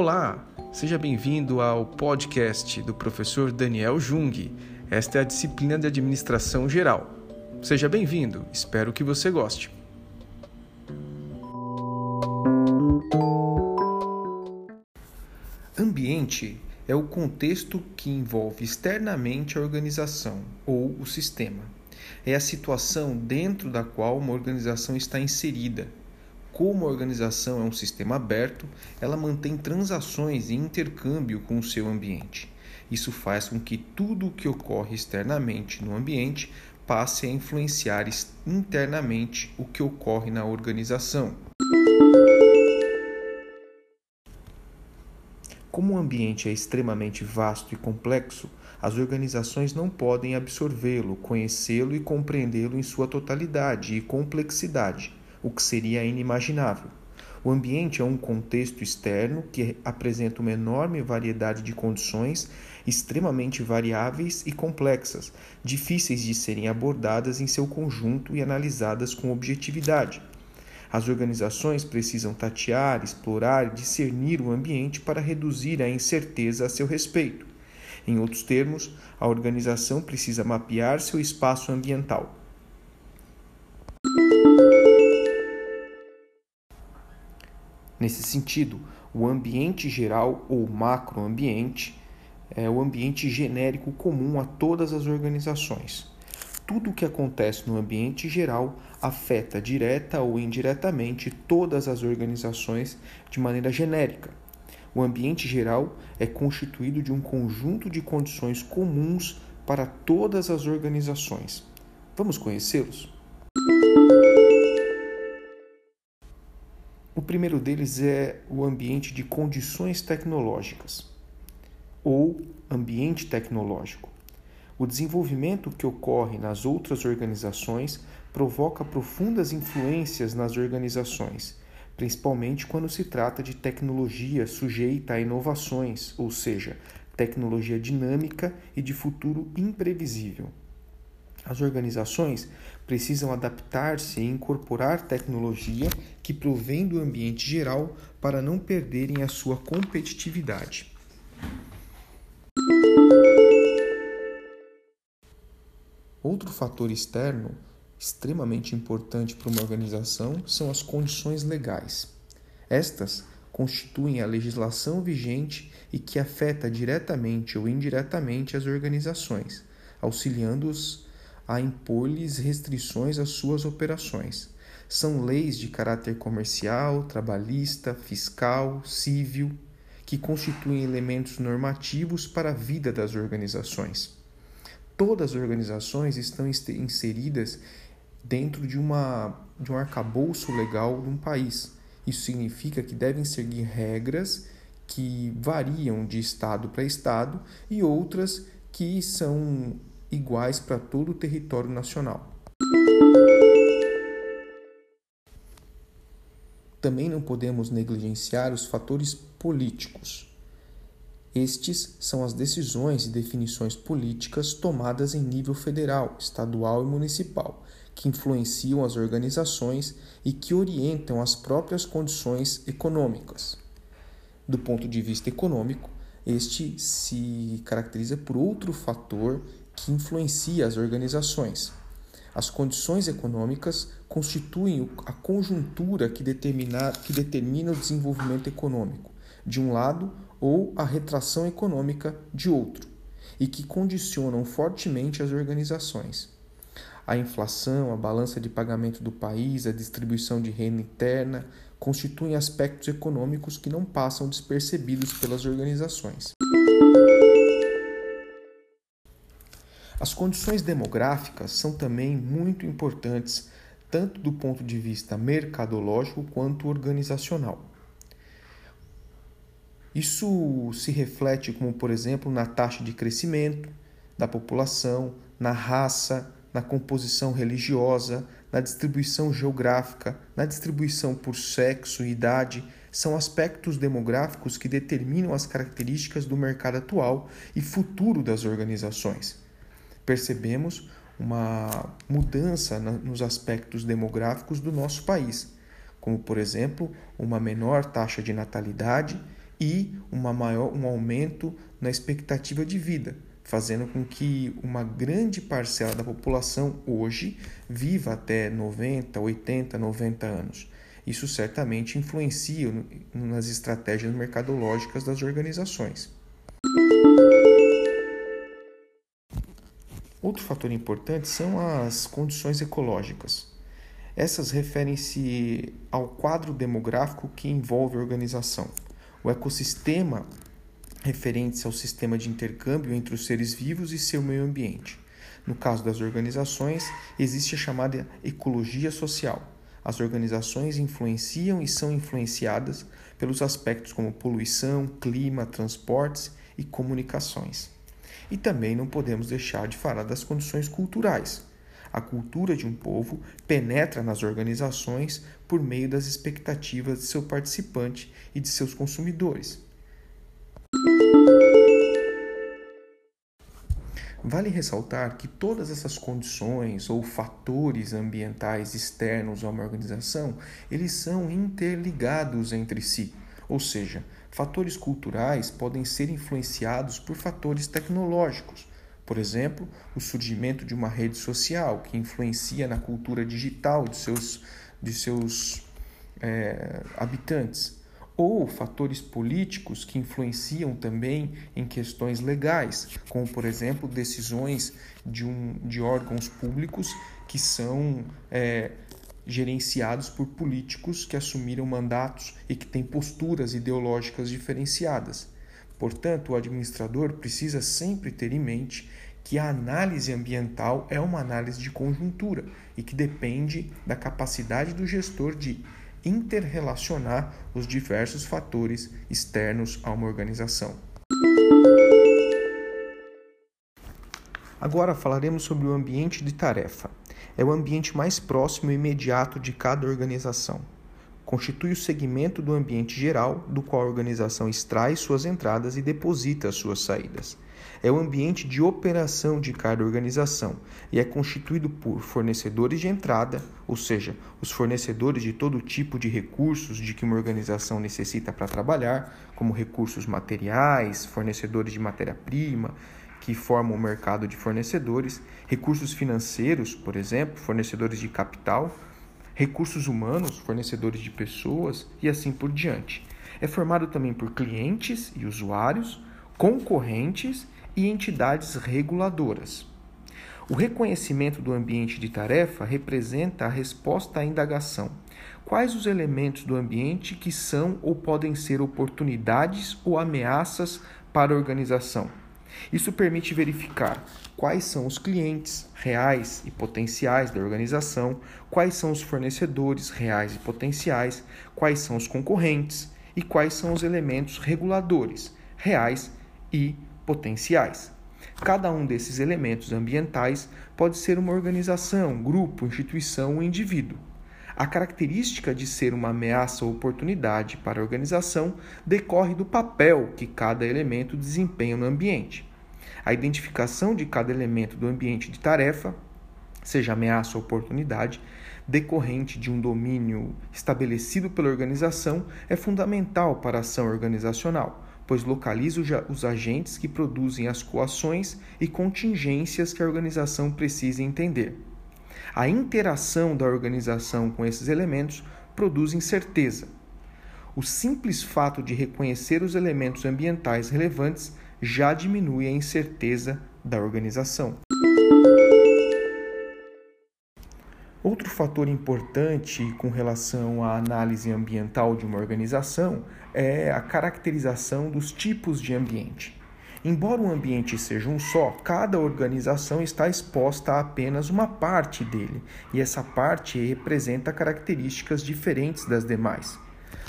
Olá, seja bem-vindo ao podcast do professor Daniel Jung. Esta é a disciplina de Administração Geral. Seja bem-vindo, espero que você goste. Ambiente é o contexto que envolve externamente a organização ou o sistema. É a situação dentro da qual uma organização está inserida, como a organização é um sistema aberto, ela mantém transações e intercâmbio com o seu ambiente. Isso faz com que tudo o que ocorre externamente no ambiente passe a influenciar internamente o que ocorre na organização. Como o ambiente é extremamente vasto e complexo, as organizações não podem absorvê-lo, conhecê-lo e compreendê-lo em sua totalidade e complexidade o que seria inimaginável. O ambiente é um contexto externo que apresenta uma enorme variedade de condições extremamente variáveis e complexas, difíceis de serem abordadas em seu conjunto e analisadas com objetividade. As organizações precisam tatear, explorar e discernir o ambiente para reduzir a incerteza a seu respeito. Em outros termos, a organização precisa mapear seu espaço ambiental. Nesse sentido, o ambiente geral ou macroambiente é o ambiente genérico comum a todas as organizações. Tudo o que acontece no ambiente geral afeta direta ou indiretamente todas as organizações de maneira genérica. O ambiente geral é constituído de um conjunto de condições comuns para todas as organizações. Vamos conhecê-los? Primeiro deles é o ambiente de condições tecnológicas, ou ambiente tecnológico. O desenvolvimento que ocorre nas outras organizações provoca profundas influências nas organizações, principalmente quando se trata de tecnologia sujeita a inovações, ou seja, tecnologia dinâmica e de futuro imprevisível. As organizações precisam adaptar-se e incorporar tecnologia que provém do ambiente geral para não perderem a sua competitividade. Outro fator externo extremamente importante para uma organização são as condições legais. Estas constituem a legislação vigente e que afeta diretamente ou indiretamente as organizações, auxiliando-os a impor-lhes restrições às suas operações. São leis de caráter comercial, trabalhista, fiscal, civil, que constituem elementos normativos para a vida das organizações. Todas as organizações estão inseridas dentro de, uma, de um arcabouço legal de um país. Isso significa que devem seguir regras que variam de estado para estado e outras que são iguais para todo o território nacional. Também não podemos negligenciar os fatores políticos. Estes são as decisões e definições políticas tomadas em nível federal, estadual e municipal, que influenciam as organizações e que orientam as próprias condições econômicas. Do ponto de vista econômico, este se caracteriza por outro fator que influencia as organizações. As condições econômicas constituem a conjuntura que determina, que determina o desenvolvimento econômico, de um lado, ou a retração econômica, de outro, e que condicionam fortemente as organizações. A inflação, a balança de pagamento do país, a distribuição de renda interna constituem aspectos econômicos que não passam despercebidos pelas organizações. As condições demográficas são também muito importantes, tanto do ponto de vista mercadológico quanto organizacional. Isso se reflete, como por exemplo, na taxa de crescimento da população, na raça, na composição religiosa, na distribuição geográfica, na distribuição por sexo e idade, são aspectos demográficos que determinam as características do mercado atual e futuro das organizações percebemos uma mudança nos aspectos demográficos do nosso país, como, por exemplo, uma menor taxa de natalidade e uma maior, um aumento na expectativa de vida, fazendo com que uma grande parcela da população hoje viva até 90, 80, 90 anos. Isso certamente influencia nas estratégias mercadológicas das organizações. Outro fator importante são as condições ecológicas. Essas referem-se ao quadro demográfico que envolve a organização. O ecossistema referente ao sistema de intercâmbio entre os seres vivos e seu meio ambiente. No caso das organizações, existe a chamada ecologia social. As organizações influenciam e são influenciadas pelos aspectos como poluição, clima, transportes e comunicações. E também não podemos deixar de falar das condições culturais. A cultura de um povo penetra nas organizações por meio das expectativas de seu participante e de seus consumidores. Vale ressaltar que todas essas condições ou fatores ambientais externos a uma organização, eles são interligados entre si. Ou seja, fatores culturais podem ser influenciados por fatores tecnológicos. Por exemplo, o surgimento de uma rede social que influencia na cultura digital de seus, de seus é, habitantes ou fatores políticos que influenciam também em questões legais, como, por exemplo, decisões de, um, de órgãos públicos que são é, gerenciados por políticos que assumiram mandatos e que têm posturas ideológicas diferenciadas. Portanto, o administrador precisa sempre ter em mente que a análise ambiental é uma análise de conjuntura e que depende da capacidade do gestor de interrelacionar os diversos fatores externos a uma organização. Agora falaremos sobre o ambiente de tarefa. É o ambiente mais próximo e imediato de cada organização. Constitui o segmento do ambiente geral do qual a organização extrai suas entradas e deposita as suas saídas é o ambiente de operação de cada organização e é constituído por fornecedores de entrada, ou seja, os fornecedores de todo tipo de recursos de que uma organização necessita para trabalhar, como recursos materiais, fornecedores de matéria-prima, que formam o mercado de fornecedores, recursos financeiros, por exemplo, fornecedores de capital, recursos humanos, fornecedores de pessoas e assim por diante. É formado também por clientes e usuários, concorrentes e entidades reguladoras. O reconhecimento do ambiente de tarefa representa a resposta à indagação: quais os elementos do ambiente que são ou podem ser oportunidades ou ameaças para a organização? Isso permite verificar quais são os clientes reais e potenciais da organização, quais são os fornecedores reais e potenciais, quais são os concorrentes e quais são os elementos reguladores reais e potenciais. Cada um desses elementos ambientais pode ser uma organização, grupo, instituição ou indivíduo. A característica de ser uma ameaça ou oportunidade para a organização decorre do papel que cada elemento desempenha no ambiente. A identificação de cada elemento do ambiente de tarefa, seja ameaça ou oportunidade, decorrente de um domínio estabelecido pela organização, é fundamental para a ação organizacional pois localiza os agentes que produzem as coações e contingências que a organização precisa entender. A interação da organização com esses elementos produz incerteza. O simples fato de reconhecer os elementos ambientais relevantes já diminui a incerteza da organização. Outro fator importante com relação à análise ambiental de uma organização é a caracterização dos tipos de ambiente. Embora o ambiente seja um só, cada organização está exposta a apenas uma parte dele, e essa parte representa características diferentes das demais.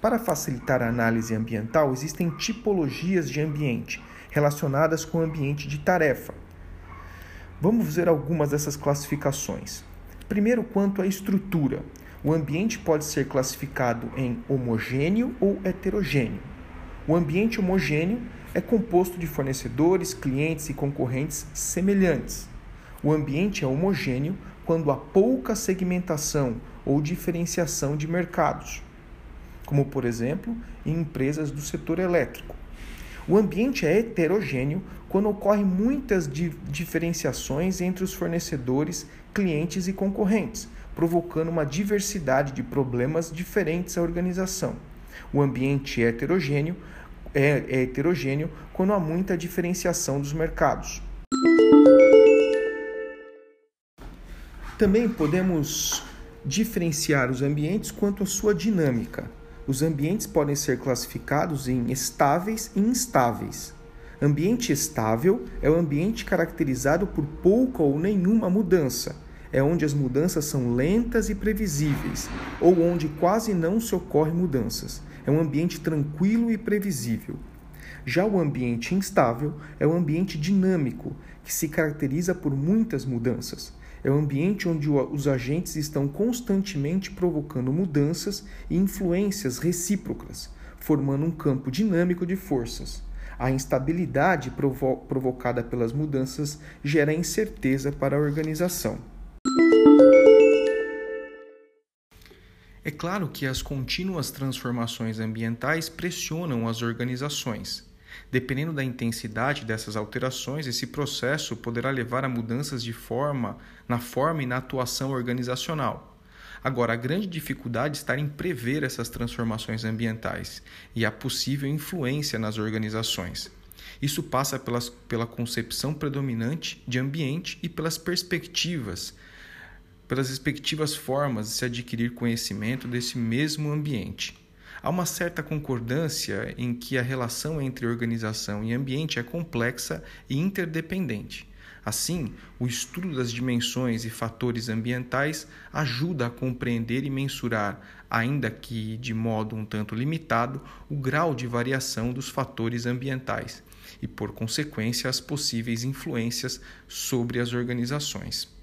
Para facilitar a análise ambiental, existem tipologias de ambiente relacionadas com o ambiente de tarefa. Vamos ver algumas dessas classificações. Primeiro, quanto à estrutura. O ambiente pode ser classificado em homogêneo ou heterogêneo. O ambiente homogêneo é composto de fornecedores, clientes e concorrentes semelhantes. O ambiente é homogêneo quando há pouca segmentação ou diferenciação de mercados. como por exemplo em empresas do setor elétrico. O ambiente é heterogêneo quando ocorrem muitas diferenciações entre os fornecedores, clientes e concorrentes, provocando uma diversidade de problemas diferentes à organização. O ambiente é heterogêneo é, é heterogêneo quando há muita diferenciação dos mercados. Também podemos diferenciar os ambientes quanto à sua dinâmica. Os ambientes podem ser classificados em estáveis e instáveis. Ambiente estável é o ambiente caracterizado por pouca ou nenhuma mudança. É onde as mudanças são lentas e previsíveis, ou onde quase não se ocorrem mudanças. É um ambiente tranquilo e previsível. Já o ambiente instável é um ambiente dinâmico, que se caracteriza por muitas mudanças. É um ambiente onde os agentes estão constantemente provocando mudanças e influências recíprocas, formando um campo dinâmico de forças. A instabilidade provo provocada pelas mudanças gera incerteza para a organização. Claro que as contínuas transformações ambientais pressionam as organizações. Dependendo da intensidade dessas alterações, esse processo poderá levar a mudanças de forma, na forma e na atuação organizacional. Agora, a grande dificuldade está em prever essas transformações ambientais e a possível influência nas organizações. Isso passa pelas, pela concepção predominante de ambiente e pelas perspectivas pelas respectivas formas de se adquirir conhecimento desse mesmo ambiente. Há uma certa concordância em que a relação entre organização e ambiente é complexa e interdependente. Assim, o estudo das dimensões e fatores ambientais ajuda a compreender e mensurar, ainda que de modo um tanto limitado, o grau de variação dos fatores ambientais e, por consequência, as possíveis influências sobre as organizações.